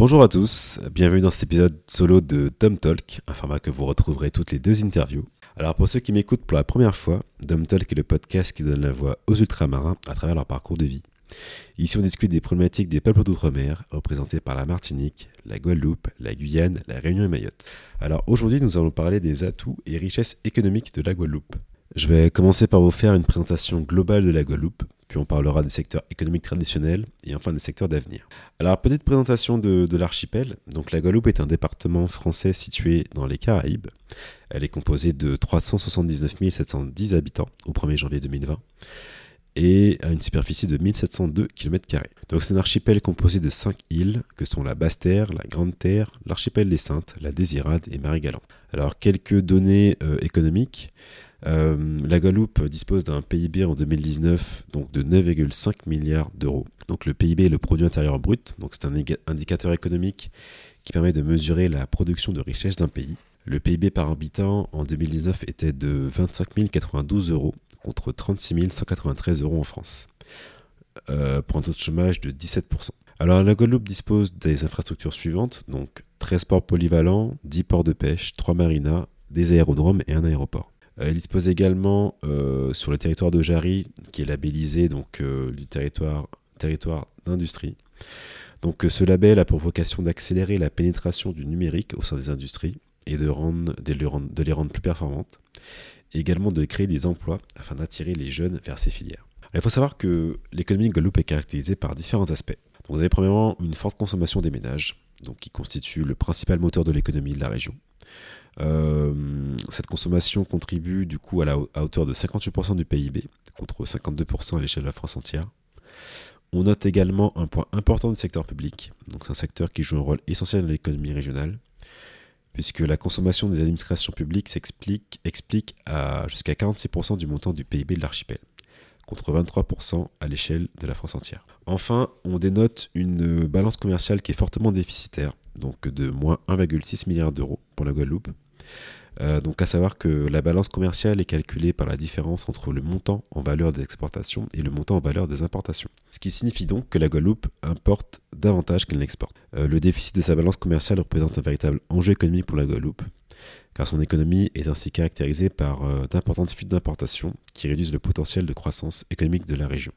Bonjour à tous, bienvenue dans cet épisode solo de Dom Talk, un format que vous retrouverez toutes les deux interviews. Alors pour ceux qui m'écoutent pour la première fois, Dom Talk est le podcast qui donne la voix aux ultramarins à travers leur parcours de vie. Ici on discute des problématiques des peuples d'outre-mer, représentés par la Martinique, la Guadeloupe, la Guyane, la Réunion et Mayotte. Alors aujourd'hui nous allons parler des atouts et richesses économiques de la Guadeloupe. Je vais commencer par vous faire une présentation globale de la Guadeloupe, puis on parlera des secteurs économiques traditionnels et enfin des secteurs d'avenir. Alors, petite présentation de, l'archipel. Donc, la Guadeloupe est un département français situé dans les Caraïbes. Elle est composée de 379 710 habitants au 1er janvier 2020 et a une superficie de 1702 km. Donc c'est un archipel composé de 5 îles que sont la Basse-Terre, la Grande-Terre, l'archipel des Saintes, la Désirade et Marie-Galante. Alors quelques données euh, économiques. Euh, la Guadeloupe dispose d'un PIB en 2019 donc de 9,5 milliards d'euros. Donc le PIB est le produit intérieur brut, donc c'est un indicateur économique qui permet de mesurer la production de richesse d'un pays. Le PIB par habitant en 2019 était de 25 092 euros contre 36 193 euros en France, euh, pour un taux de chômage de 17%. Alors la Guadeloupe dispose des infrastructures suivantes, donc 13 ports polyvalents, 10 ports de pêche, 3 marinas, des aérodromes et un aéroport. Euh, elle dispose également euh, sur le territoire de Jarry, qui est labellisé donc euh, du territoire, d'industrie. Donc ce label a pour vocation d'accélérer la pénétration du numérique au sein des industries et de, les, rendre, plus performantes. Et également de créer des emplois afin d'attirer les jeunes vers ces filières. il faut savoir que l'économie de Guadeloupe est caractérisée par différents aspects. Donc, vous avez premièrement une forte consommation des ménages, qui constitue le principal moteur de l'économie de la région. Euh, cette consommation contribue du coup à, la, hauteur de 58% du PIB, contre 52% à l'échelle de la France entière. On note également un point important du secteur public, donc c'est un secteur qui joue un rôle essentiel dans l'économie régionale, puisque la consommation des administrations publiques s'explique explique à jusqu'à 46% du montant du PIB de l'archipel, contre 23% à l'échelle de la France entière. Enfin, on dénote une balance commerciale qui est fortement déficitaire, donc de moins 1,6 milliard d'euros pour la Guadeloupe. Euh, donc à savoir que la balance commerciale est calculée par la différence entre le montant en valeur des exportations et le montant en valeur des importations. Ce qui signifie donc que la Guadeloupe importe davantage qu'elle n'exporte. Euh, le déficit de sa balance commerciale représente un véritable enjeu économique pour la Guadeloupe, car son économie est ainsi caractérisée par euh, d'importantes fuites d'importations qui réduisent le potentiel de croissance économique de la région.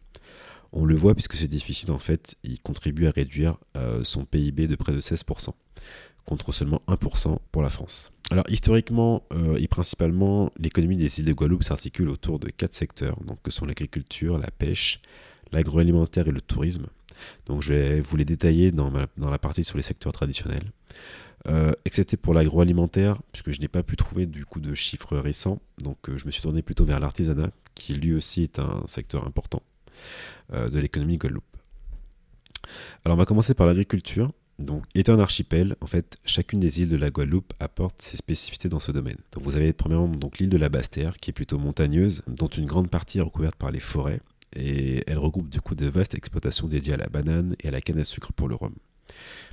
On le voit puisque ce déficit, en fait, il contribue à réduire son PIB de près de 16%, contre seulement 1% pour la France. Alors historiquement euh, et principalement, l'économie des îles de Guadeloupe s'articule autour de quatre secteurs, donc que sont l'agriculture, la pêche, l'agroalimentaire et le tourisme. Donc je vais vous les détailler dans, la partie sur les secteurs traditionnels. Euh, excepté pour l'agroalimentaire, puisque je n'ai pas pu trouver du coup de chiffres récents, donc je me suis tourné plutôt vers l'artisanat, qui lui aussi est un secteur important. Euh, de l'économie Guadeloupe. Alors on va commencer par l'agriculture. Donc, étant un archipel, en fait, chacune des îles de la Guadeloupe apporte ses spécificités dans ce domaine. Donc, vous avez premièrement donc l'île de la Basse-Terre, qui est plutôt montagneuse, dont une grande partie est recouverte par les forêts, et elle regroupe du coup de vastes exploitations dédiées à la banane et à la canne à sucre pour le rhum.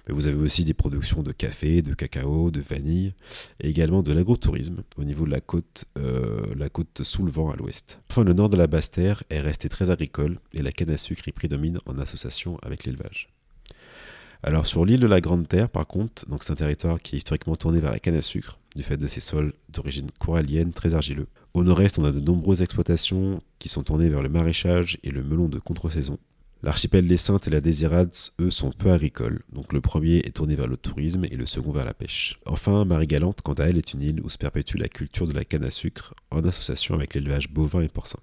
Mais vous avez aussi des productions de café, de cacao, de vanille, et également de l'agrotourisme au niveau de la côte, euh, la côte sous le vent à l'ouest. Enfin, le nord de la Basse-Terre est resté très agricole, et la canne à sucre y prédomine en association avec l'élevage. Alors sur l'île de la Grande Terre, par contre, donc c'est un territoire qui est historiquement tourné vers la canne à sucre, du fait de ses sols d'origine corallienne très argileux. Au nord-est, on a de nombreuses exploitations qui sont tournées vers le maraîchage et le melon de contre-saison. L'archipel des Saintes et la Désirade, eux, sont peu agricoles, donc le premier est tourné vers le tourisme et le second vers la pêche. Enfin, Marie-Galante, quant à elle, est une île où se perpétue la culture de la canne à sucre en association avec l'élevage bovin et porcin.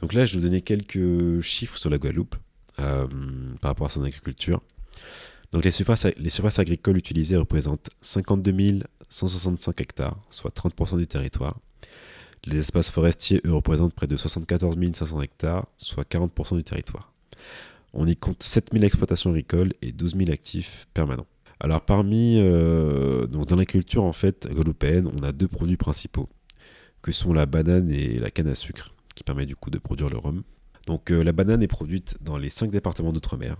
Donc là, je vais vous donner quelques chiffres sur la Guadeloupe euh, par rapport à son agriculture. Donc les surfaces, les surfaces agricoles utilisées représentent 52 165 hectares, soit 30% du territoire. Les espaces forestiers, eux, représentent près de 74 500 hectares, soit 40% du territoire. On y compte 7000 exploitations agricoles et 12 000 actifs permanents. Alors parmi, euh, donc dans l'agriculture en fait, guadeloupéenne, on a deux produits principaux, que sont la banane et la canne à sucre, qui permet du coup de produire le rhum. Donc euh, la banane est produite dans les cinq départements d'outre-mer.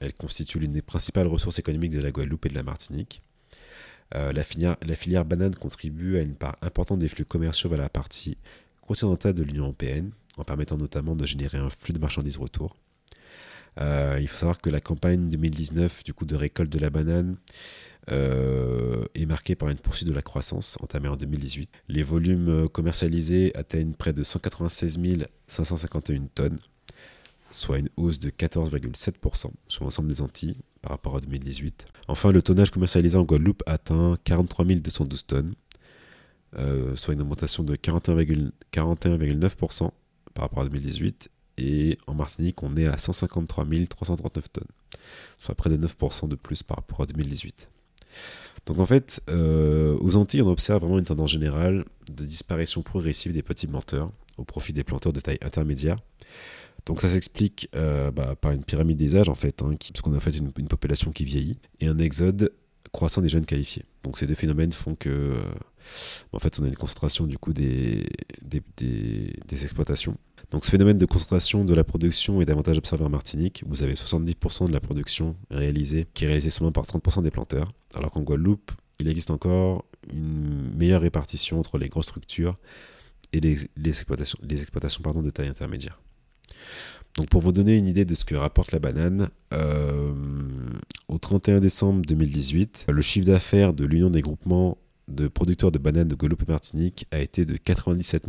Elle constitue l'une des principales ressources économiques de la Guadeloupe et de la Martinique. Euh, la, filière, banane contribue à une part importante des flux commerciaux vers la partie continentale de l'Union européenne, en permettant notamment de générer un flux de marchandises retour. il faut savoir que la campagne 2019 du coup de récolte de la banane est marquée par une poursuite de la croissance entamée en 2018. Les volumes commercialisés atteignent près de 196 551 tonnes, soit une hausse de 14,7% sur l'ensemble des Antilles par rapport à 2018. Enfin, le tonnage commercialisé en Guadeloupe atteint 43 212 tonnes, euh, soit une augmentation de 41,9% par rapport à 2018. Et en Martinique, on est à 153 339 tonnes, soit près de 9% de plus par rapport à 2018. Donc en fait, euh, aux Antilles, on observe vraiment une tendance générale de disparition progressive des petits planteurs au profit des planteurs de taille intermédiaire. Donc ça s'explique euh, bah, par une pyramide des âges en fait, hein, parce qu'on a fait une, population qui vieillit et un exode croissant des jeunes qualifiés. Donc ces deux phénomènes font que, euh, en fait, on a une concentration du coup des, exploitations. Donc ce phénomène de concentration de la production est davantage observé en Martinique. Vous avez 70% de la production réalisée qui est réalisée seulement par 30% des planteurs, alors qu'en Guadeloupe, il existe encore une meilleure répartition entre les grosses structures et les, exploitations, les exploitations de taille intermédiaire. Donc pour vous donner une idée de ce que rapporte la banane, euh, au 31 décembre 2018, le chiffre d'affaires de l'Union des groupements de producteurs de bananes de Guadeloupe et Martinique a été de 97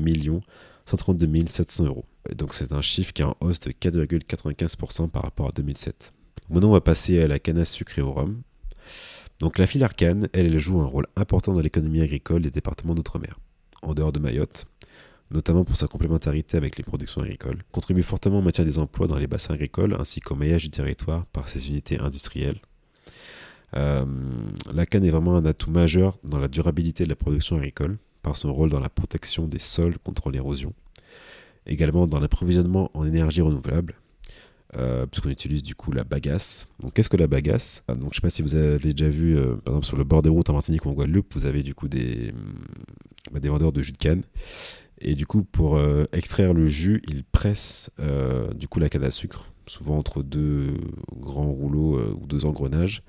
132 700 euros. donc c'est un chiffre qui est en hausse de 4,95% par rapport à 2007. Maintenant on va passer à la canne à sucre et au rhum. Donc la elle, elle joue un rôle important dans l'économie agricole des départements d'outre-mer. En dehors de Mayotte, notamment pour sa complémentarité avec les productions agricoles, contribue fortement au maintien des emplois dans les bassins agricoles ainsi qu'au maillage du territoire par ses unités industrielles. Euh, la canne est vraiment un atout majeur dans la durabilité de la production agricole par son rôle dans la protection des sols contre l'érosion, également dans l'approvisionnement en énergie renouvelable, euh, puisqu'on utilise du coup la bagasse. Donc qu'est-ce que la bagasse? Ah, Donc je ne sais pas si vous avez déjà vu, euh, par exemple sur le bord des routes en Martinique ou en Guadeloupe, vous avez du coup des, bah, des vendeurs de jus de canne et du coup, pour euh, extraire le jus, ils pressent euh, du coup la canne à sucre, souvent entre deux grands rouleaux euh, ou deux engrenages.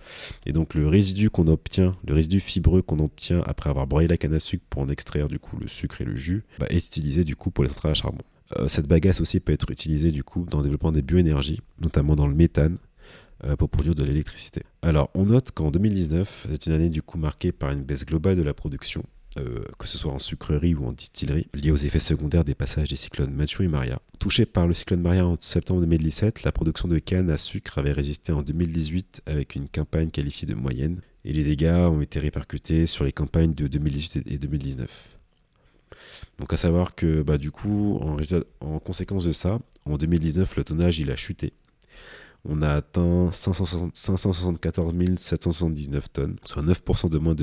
Et donc le résidu qu'on obtient, le résidu fibreux qu'on obtient après avoir broyé la canne à sucre pour en extraire du coup le sucre et le jus, bah, est utilisé du coup pour les centrales à charbon. cette bagasse aussi peut être utilisée du coup dans le développement des bioénergies, notamment dans le méthane, pour produire de l'électricité. Alors on note qu'en 2019, c'est une année du coup marquée par une baisse globale de la production euh, que ce soit en sucrerie ou en distillerie, liés aux effets secondaires des passages des cyclones Mathieu et Maria. Touché par le cyclone Maria en septembre 2017, la production de canne à sucre avait résisté en 2018 avec une campagne qualifiée de moyenne, et les dégâts ont été répercutés sur les campagnes de 2018 et 2019. Donc à savoir que bah, du coup, en, en conséquence de ça, en 2019, le tonnage il a chuté on a atteint 574 779 tonnes, soit 9% de moins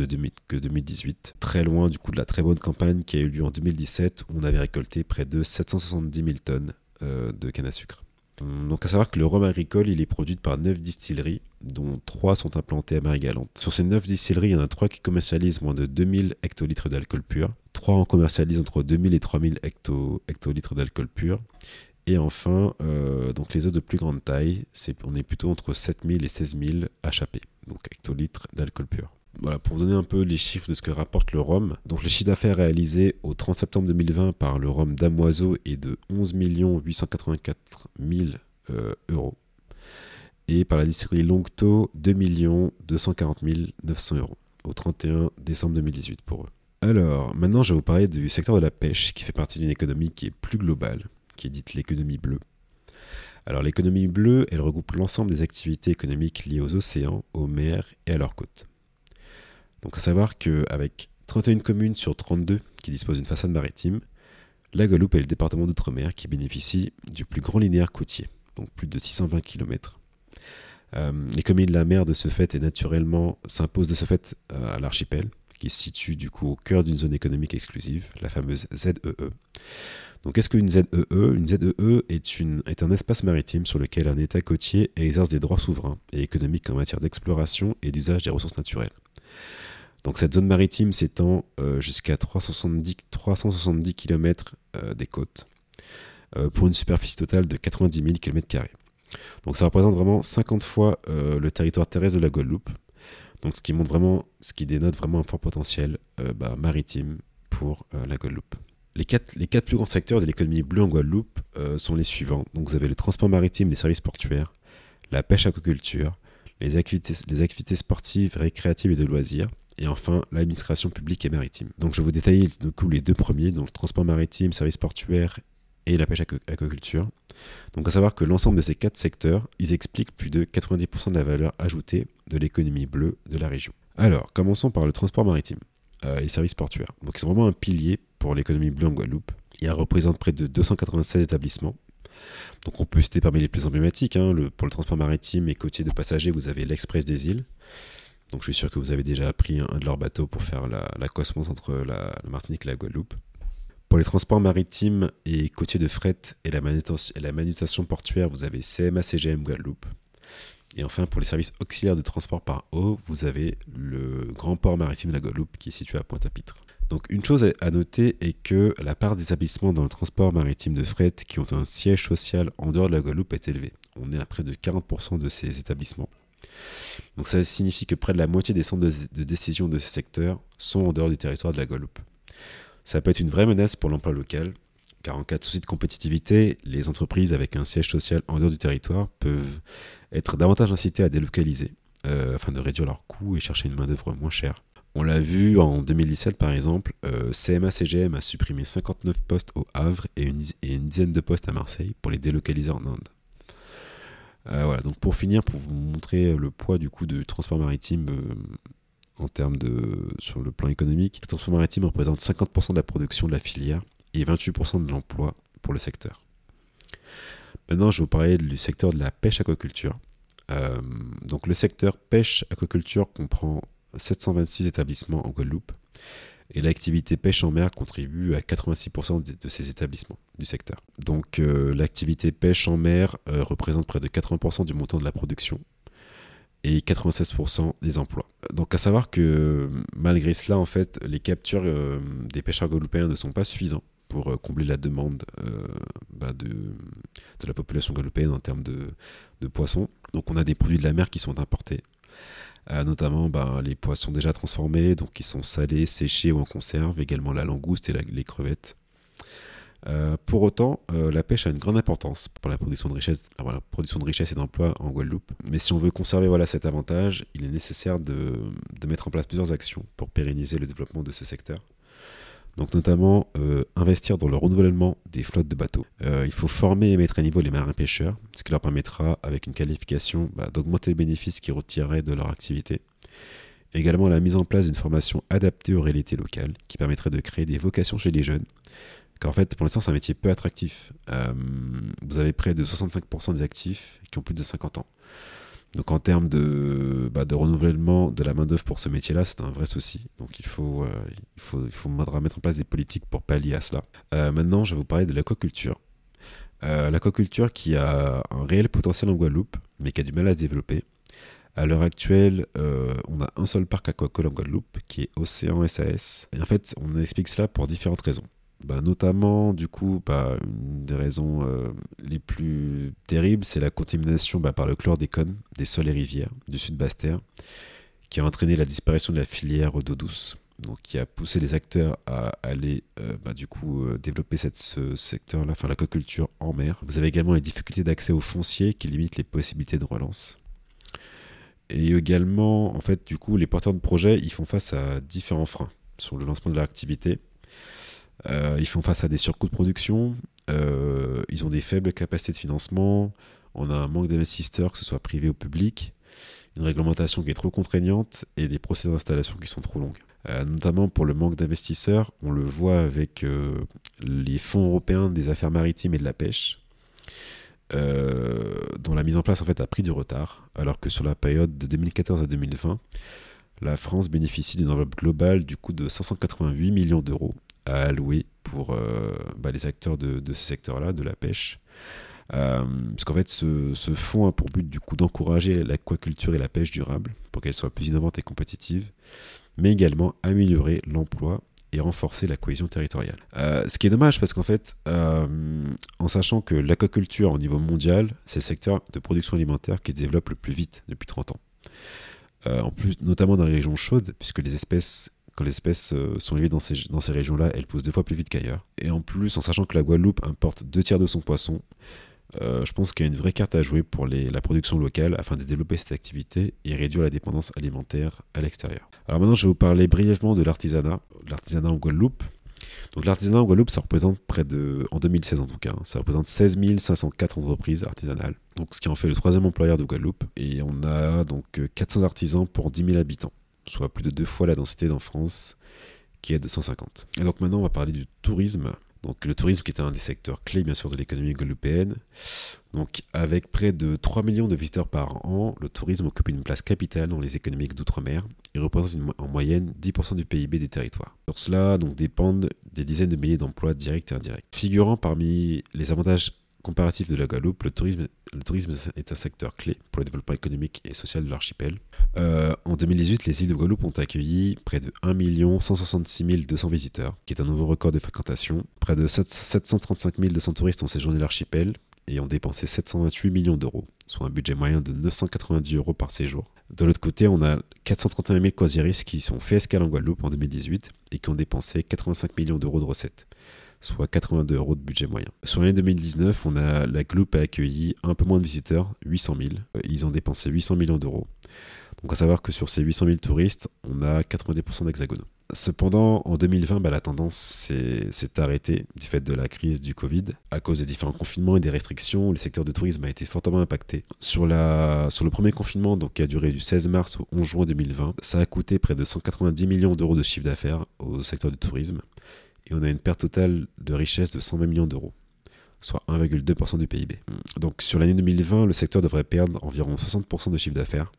que 2018. Très loin du coup de la très bonne campagne qui a eu lieu en 2017 où on avait récolté près de 770 000 tonnes euh, de canne à sucre. Donc à savoir que le rhum agricole, il est produit par 9 distilleries, dont 3 sont implantées à Marie-Galante. Sur ces 9 distilleries, il y en a 3 qui commercialisent moins de 2000 hectolitres d'alcool pur. 3 en commercialisent entre 2000 et 3000 hectolitres d'alcool pur. Et enfin, euh, donc les eaux de plus grande taille, on est plutôt entre 7000 et 16000 HAP, donc hectolitres d'alcool pur. Voilà, pour vous donner un peu les chiffres de ce que rapporte le rhum. Donc le chiffre d'affaires réalisé au 30 septembre 2020 par le rhum Damoiseau est de 11 884 000 euros. Et par la distillerie Longto, 2 240 900 euros au 31 décembre 2018 pour eux. Alors, maintenant je vais vous parler du secteur de la pêche qui fait partie d'une économie qui est plus globale qui est dite l'économie bleue. Alors l'économie bleue, elle regroupe l'ensemble des activités économiques liées aux océans, aux mers et à leurs côtes. Donc à savoir qu'avec 31 communes sur 32 qui disposent d'une façade maritime, la Guadeloupe est le département d'outre-mer qui bénéficie du plus grand linéaire côtier, donc plus de 620 km. Euh, les communes de la mer de ce fait et naturellement s'imposent de ce fait euh, à l'archipel, qui se situe du coup au cœur d'une zone économique exclusive, la fameuse ZEE. Donc qu'est-ce qu'une ZEE Une ZEE est, une, est un espace maritime sur lequel un État côtier exerce des droits souverains et économiques en matière d'exploration et d'usage des ressources naturelles? Donc cette zone maritime s'étend euh, jusqu'à 370, 370 km des côtes euh, pour une superficie totale de 90 000 km. Donc ça représente vraiment 50 fois euh, le territoire terrestre de la Guadeloupe. Donc ce qui montre vraiment, ce qui dénote vraiment un fort potentiel bah, maritime pour la Guadeloupe. Les quatre, les quatre plus grands secteurs de l'économie bleue en Guadeloupe euh, sont les suivants. Donc vous avez le transport maritime, les services portuaires, la pêche aquaculture, les activités, les activités sportives, récréatives et de loisirs, et enfin l'administration publique et maritime. Donc je vais vous détailler du les deux premiers, donc le transport maritime, services portuaires et la pêche aquaculture. Donc à savoir que l'ensemble de ces quatre secteurs, ils expliquent plus de 90% de la valeur ajoutée de l'économie bleue de la région. Alors, commençons par le transport maritime euh, et les services portuaires. Donc c'est vraiment un pilier pour l'économie bleue en Guadeloupe. Il représente près de 296 établissements. Donc on peut citer parmi les plus emblématiques, hein, pour le transport maritime et côtier de passagers, vous avez l'Express des îles, donc je suis sûr que vous avez déjà pris un, de leurs bateaux pour faire la, cosmos entre la, Martinique et la Guadeloupe. Pour les transports maritimes et côtiers de fret et la, manutention, portuaire, vous avez CMA CGM Guadeloupe. Et enfin, pour les services auxiliaires de transport par eau, vous avez le grand port maritime de la Guadeloupe qui est situé à Pointe-à-Pitre. Donc une chose à noter est que la part des établissements dans le transport maritime de fret qui ont un siège social en dehors de la Guadeloupe est élevée. On est à près de 40% de ces établissements. Donc ça signifie que près de la moitié des centres de, décision de ce secteur sont en dehors du territoire de la Guadeloupe. Ça peut être une vraie menace pour l'emploi local, car en cas de souci de compétitivité, les entreprises avec un siège social en dehors du territoire peuvent être davantage incitées à délocaliser, euh, afin de réduire leurs coûts et chercher une main-d'œuvre moins chère. On l'a vu en 2017 par exemple, euh, CMA-CGM a supprimé 59 postes au Havre et une, dizaine de postes à Marseille pour les délocaliser en Inde. Euh, voilà, donc pour finir, pour vous montrer le poids du coût du transport maritime euh, en termes de sur le plan économique, le transport maritime représente 50% de la production de la filière et 28% de l'emploi pour le secteur. Maintenant, je vais vous parler du secteur de la pêche aquaculture. Donc le secteur pêche aquaculture comprend 726 établissements en Guadeloupe et l'activité pêche en mer contribue à 86% de, ces établissements du secteur. Donc euh, l'activité pêche en mer euh, représente près de 80% du montant de la production et 96% des emplois. Donc à savoir que malgré cela, en fait, les captures euh, des pêcheurs guadeloupéens ne sont pas suffisants pour combler la demande bah, de, la population guadeloupéenne en termes de, de poissons. Donc on a des produits de la mer qui sont importés notamment ben, les poissons déjà transformés, donc qui sont salés, séchés ou en conserve, également la langouste et les crevettes. Euh, pour autant, euh, la pêche a une grande importance pour la production de richesse, et d'emplois en Guadeloupe. Mais si on veut conserver cet avantage, il est nécessaire de mettre en place plusieurs actions pour pérenniser le développement de ce secteur. Donc notamment euh, investir dans le renouvellement des flottes de bateaux. Euh, il faut former et mettre à niveau les marins pêcheurs, ce qui leur permettra, avec une qualification, bah, d'augmenter les bénéfices qu'ils retireraient de leur activité. Également la mise en place d'une formation adaptée aux réalités locales, qui permettrait de créer des vocations chez les jeunes. Car en fait, pour l'instant, c'est un métier peu attractif. Euh, vous avez près de 65% des actifs qui ont plus de 50 ans. Donc en termes de, bah, de renouvellement de la main-d'œuvre pour ce métier-là, c'est un vrai souci. Donc il faut, euh, il faut, il faut mettre en place des politiques pour pallier à cela. Euh, maintenant, je vais vous parler de l'aquaculture. Euh, l'aquaculture qui a un réel potentiel en Guadeloupe, mais qui a du mal à se développer. À l'heure actuelle, on a un seul parc aquacole en Guadeloupe, qui est Océan SAS. Et en fait, on explique cela pour différentes raisons. Bah, notamment, du coup, bah, une des raisons euh, les plus terribles, c'est la contamination bah, par le chlordécone des sols et rivières du sud Basse-Terre, qui a entraîné la disparition de la filière d'eau douce, donc qui a poussé les acteurs à aller, euh, du coup, euh, développer ce secteur-là, enfin l'aquaculture en mer. Vous avez également les difficultés d'accès aux fonciers qui limitent les possibilités de relance. Et également, en fait, du coup, les porteurs de projets, ils font face à différents freins sur le lancement de leur activité ils font face à des surcoûts de production, euh, ils ont des faibles capacités de financement, on a un manque d'investisseurs, que ce soit privé ou public, une réglementation qui est trop contraignante et des procédures d'installation qui sont trop longues. Euh, notamment pour le manque d'investisseurs, on le voit avec les fonds européens des affaires maritimes et de la pêche, dont la mise en place a pris du retard, alors que sur la période de 2014 à 2020, la France bénéficie d'une enveloppe globale du coût de 588 millions d'euros à pour euh, bah, les acteurs de, ce secteur-là, de la pêche. Euh, parce qu'en fait, ce, fonds a pour but d'encourager l'aquaculture et la pêche durable pour qu'elle soit plus innovante et compétitive, mais également améliorer l'emploi et renforcer la cohésion territoriale. Euh, ce qui est dommage parce qu'en fait, en sachant que l'aquaculture au niveau mondial, c'est le secteur de production alimentaire qui se développe le plus vite depuis 30 ans. en plus, notamment dans les régions chaudes, puisque les espèces quand les espèces euh, sont élevées dans ces, régions-là, elles poussent deux fois plus vite qu'ailleurs. Et en plus, en sachant que la Guadeloupe importe deux tiers de son poisson, je pense qu'il y a une vraie carte à jouer pour la production locale afin de développer cette activité et réduire la dépendance alimentaire à l'extérieur. Alors maintenant, je vais vous parler brièvement de l'artisanat, l'artisanat en Guadeloupe. Donc l'artisanat en Guadeloupe, ça représente près de, en 2016 en tout cas, hein, ça représente 16 504 entreprises artisanales. Donc ce qui en fait le troisième employeur de Guadeloupe. Et on a donc 400 artisans pour 10 000 habitants, soit plus de deux fois la densité d'en France, qui est de 150. Et donc maintenant, on va parler du tourisme. Donc le tourisme qui est un des secteurs clés bien sûr de l'économie guadeloupéenne. Donc avec près de 3 millions de visiteurs par an, le tourisme occupe une place capitale dans les économies d'outre-mer et représente en moyenne 10% du PIB des territoires. Sur cela donc dépendent des dizaines de milliers d'emplois directs et indirects. Figurant parmi les avantages comparatif de la Guadeloupe, le tourisme, est un secteur clé pour le développement économique et social de l'archipel. Euh, en 2018, les îles de Guadeloupe ont accueilli près de 1 166 200 visiteurs, qui est un nouveau record de fréquentation. Près de 735 200 touristes ont séjourné l'archipel et ont dépensé 728 millions d'euros, soit un budget moyen de 990 euros par séjour. De l'autre côté, on a 431 000 croisiéristes qui sont fait escale en Guadeloupe en 2018 et qui ont dépensé 85 millions d'euros de recettes soit 82 euros de budget moyen. Sur l'année 2019, on a, la Gloop a accueilli un peu moins de visiteurs, 800 000. Ils ont dépensé 800 millions d'euros. Donc à savoir que sur ces 800 000 touristes, on a 90% d'hexagonaux. Cependant, en 2020, bah, la tendance s'est arrêtée du fait de la crise du Covid. À cause des différents confinements et des restrictions, le secteur du tourisme a été fortement impacté. Sur, la, sur le premier confinement, donc, qui a duré du 16 mars au 11 juin 2020, ça a coûté près de 190 millions d'euros de chiffre d'affaires au secteur du tourisme et on a une perte totale de richesse de 120 millions d'euros, soit 1,2% du PIB. Donc sur l'année 2020, le secteur devrait perdre environ 60% de chiffre d'affaires,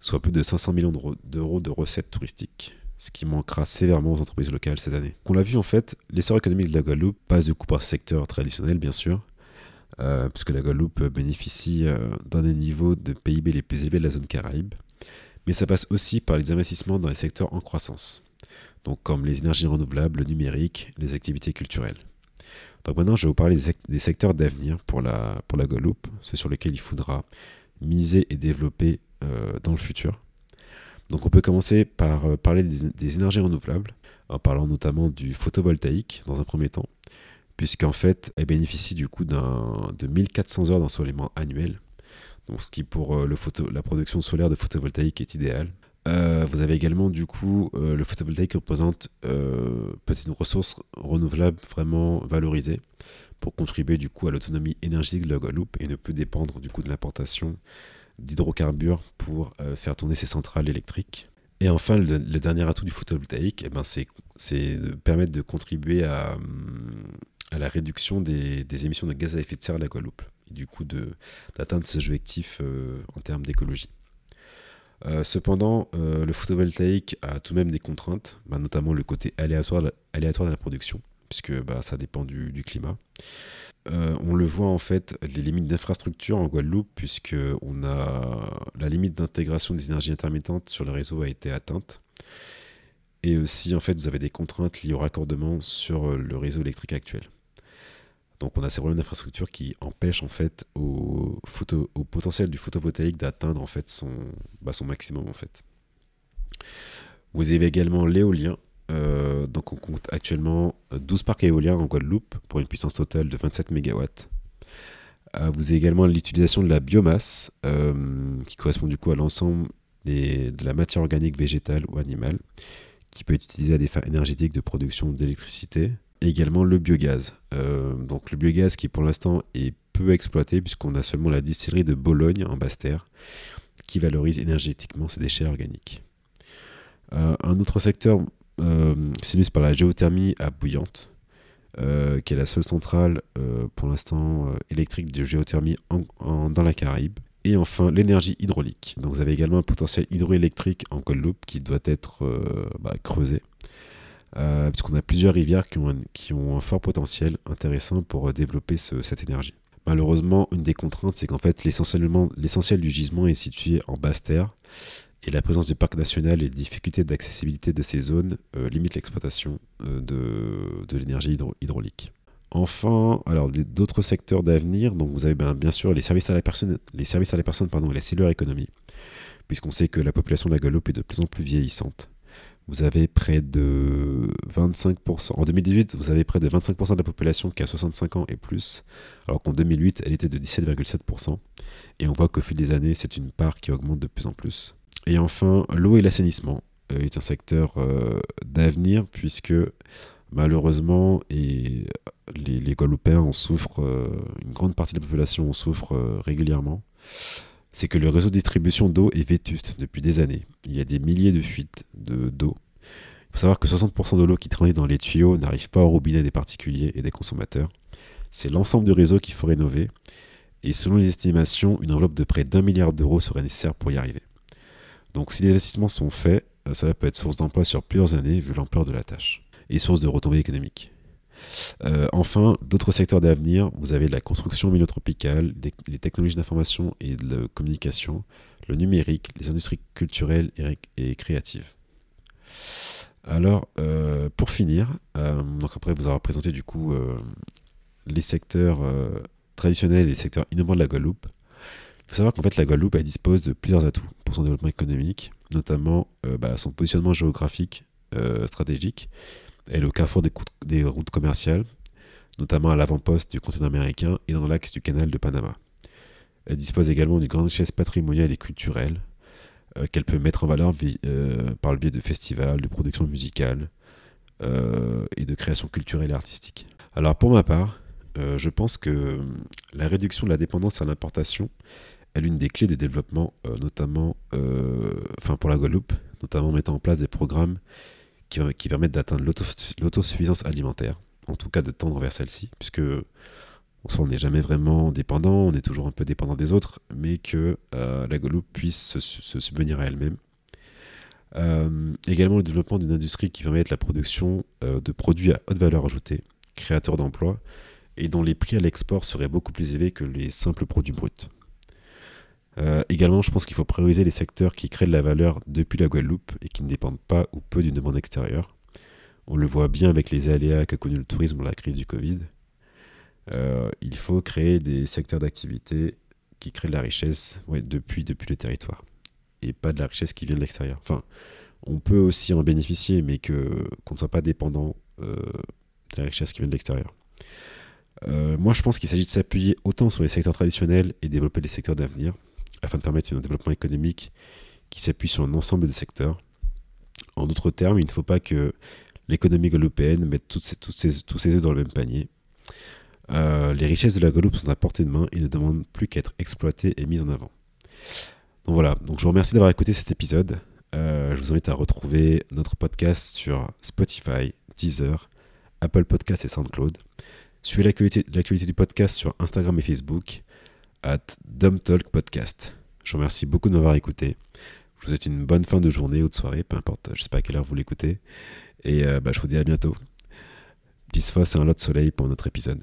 soit plus de 500 millions d'euros de recettes touristiques, ce qui manquera sévèrement aux entreprises locales cette année. On l'a vu en fait, l'essor économique de la Guadeloupe passe du coup par secteur traditionnel bien sûr, euh, puisque la Guadeloupe bénéficie euh, d'un des niveaux de PIB les plus élevés de la zone Caraïbe, mais ça passe aussi par les investissements dans les secteurs en croissance donc comme les énergies renouvelables, le numérique, les activités culturelles. Donc maintenant, je vais vous parler des secteurs d'avenir pour la, pour la Guadeloupe, ceux sur lesquels il faudra miser et développer euh, dans le futur. Donc on peut commencer par euh, parler des, énergies renouvelables, en parlant notamment du photovoltaïque dans un premier temps, puisqu'en fait, elle bénéficie du coup de 1400 heures d'ensoleillement annuel, donc ce qui pour euh, le photo, la production solaire de photovoltaïque est idéal. Euh, vous avez également du coup euh, le photovoltaïque qui représente euh, peut-être une ressource renouvelable vraiment valorisée pour contribuer du coup à l'autonomie énergétique de la Guadeloupe et ne plus dépendre du coup de l'importation d'hydrocarbures pour faire tourner ses centrales électriques. Et enfin, le, dernier atout du photovoltaïque, eh ben, c'est de permettre de contribuer à, à la réduction des, des, émissions de gaz à effet de serre de la Guadeloupe et du coup d'atteindre ses objectifs en termes d'écologie. Euh, cependant, euh, le photovoltaïque a tout de même des contraintes, bah, notamment le côté aléatoire, de la production, puisque bah, ça dépend du, climat. Euh, on le voit en fait, les limites d'infrastructure en Guadeloupe, puisque a la limite d'intégration des énergies intermittentes sur le réseau a été atteinte. Et aussi, en fait, vous avez des contraintes liées au raccordement sur le réseau électrique actuel. Donc on a ces problèmes d'infrastructure qui empêchent en fait au, potentiel du photovoltaïque d'atteindre bah, son maximum en fait. Vous avez également l'éolien. Euh, donc on compte actuellement 12 parcs éoliens en Guadeloupe pour une puissance totale de 27 MW. Euh, vous avez également l'utilisation de la biomasse euh, qui correspond du coup à l'ensemble de la matière organique végétale ou animale qui peut être utilisée à des fins énergétiques de production d'électricité, également le biogaz. Euh, donc le biogaz qui pour l'instant est peu exploité puisqu'on a seulement la distillerie de Bologne en Basse-Terre qui valorise énergétiquement ces déchets organiques. Euh, un autre secteur euh, par la géothermie à Bouillante, euh, qui est la seule centrale pour l'instant électrique de géothermie dans la Caraïbe. Et enfin, l'énergie hydraulique. Donc vous avez également un potentiel hydroélectrique en Guadeloupe qui doit être bah, creusé euh, puisqu'on a plusieurs rivières qui ont, un, fort potentiel intéressant pour euh, développer cette énergie. Malheureusement, une des contraintes, c'est qu'en fait, l'essentiel du gisement est situé en basse terre, et la présence du parc national et les difficultés d'accessibilité de ces zones euh, limitent l'exploitation de, l'énergie hydraulique. Enfin, alors d'autres secteurs d'avenir, donc vous avez bien, bien, sûr les services à la personne, les services à la personne pardon, et la cellulaire économie, puisqu'on sait que la population de la Guadeloupe est de plus en plus vieillissante. Vous avez près de 25%. En 2018, vous avez près de 25% de la population qui a 65 ans et plus, alors qu'en 2008, elle était de 17,7%. Et on voit qu'au fil des années, c'est une part qui augmente de plus en plus. Et enfin, l'eau et l'assainissement euh, est un secteur euh, d'avenir puisque malheureusement, et les, les Guadeloupéens en souffrent, euh, une grande partie de la population en souffre régulièrement c'est que le réseau de distribution d'eau est vétuste depuis des années. Il y a des milliers de fuites d'eau. Il faut savoir que 60% de l'eau qui transite dans les tuyaux n'arrive pas au robinet des particuliers et des consommateurs. C'est l'ensemble du réseau qu'il faut rénover. Et selon les estimations, une enveloppe de près d'un milliard d'euros serait nécessaire pour y arriver. Donc si les investissements sont faits, euh, cela peut être source d'emploi sur plusieurs années vu l'ampleur de la tâche, et source de retombées économiques. Euh, enfin, d'autres secteurs d'avenir, vous avez la construction militropicale, les technologies d'information et de communication, le numérique, les industries culturelles et, créatives. Alors, euh, pour finir, euh, donc après vous avoir présenté du coup les secteurs traditionnels et les secteurs innovants de la Guadeloupe, il faut savoir qu'en fait la Guadeloupe elle dispose de plusieurs atouts pour son développement économique, notamment bah, son positionnement géographique stratégique, est au carrefour des, routes commerciales, notamment à l'avant-poste du continent américain et dans l'axe du canal de Panama. Elle dispose également d'une grande richesse patrimoniale et culturelle euh, qu'elle peut mettre en valeur euh, par le biais de festivals, de productions musicales euh, et de créations culturelles et artistiques. Alors pour ma part, je pense que la réduction de la dépendance à l'importation est l'une des clés de développement, notamment enfin pour la Guadeloupe, notamment en mettant en place des programmes qui, permettent d'atteindre l'autosuffisance alimentaire, en tout cas de tendre vers celle-ci, puisque on n'est jamais vraiment dépendant, on est toujours un peu dépendant des autres, mais que euh, la Guadeloupe puisse se, subvenir à elle-même. Euh, également le développement d'une industrie qui permet la production euh, de produits à haute valeur ajoutée, créateurs d'emplois, et dont les prix à l'export seraient beaucoup plus élevés que les simples produits bruts. Euh, également, je pense qu'il faut prioriser les secteurs qui créent de la valeur depuis la Guadeloupe et qui ne dépendent pas ou peu d'une demande extérieure. On le voit bien avec les aléas qu'a connu le tourisme dans la crise du Covid. Euh, il faut créer des secteurs d'activité qui créent de la richesse depuis, depuis le territoire et pas de la richesse qui vient de l'extérieur. Enfin, on peut aussi en bénéficier, mais qu'on ne soit pas dépendant euh, de la richesse qui vient de l'extérieur. moi, je pense qu'il s'agit de s'appuyer autant sur les secteurs traditionnels et développer les secteurs d'avenir, afin de permettre un développement économique qui s'appuie sur un ensemble de secteurs. En d'autres termes, il ne faut pas que l'économie guadeloupéenne mette tous ses œufs dans le même panier. Euh, les richesses de la Guadeloupe sont à portée de main et ne demandent plus qu'à être exploitées et mises en avant. Donc voilà, donc je vous remercie d'avoir écouté cet épisode. Euh, je vous invite à retrouver notre podcast sur Spotify, Deezer, Apple Podcasts et SoundCloud. Suivez l'actualité du podcast sur Instagram et Facebook at Talk Podcast. Je vous remercie beaucoup de m'avoir écouté. Je vous souhaite une bonne fin de journée ou de soirée, peu importe, je sais pas à quelle heure vous l'écoutez. Et euh, bah, je vous dis à bientôt. Peace fois, c'est un lot de soleil pour notre épisode.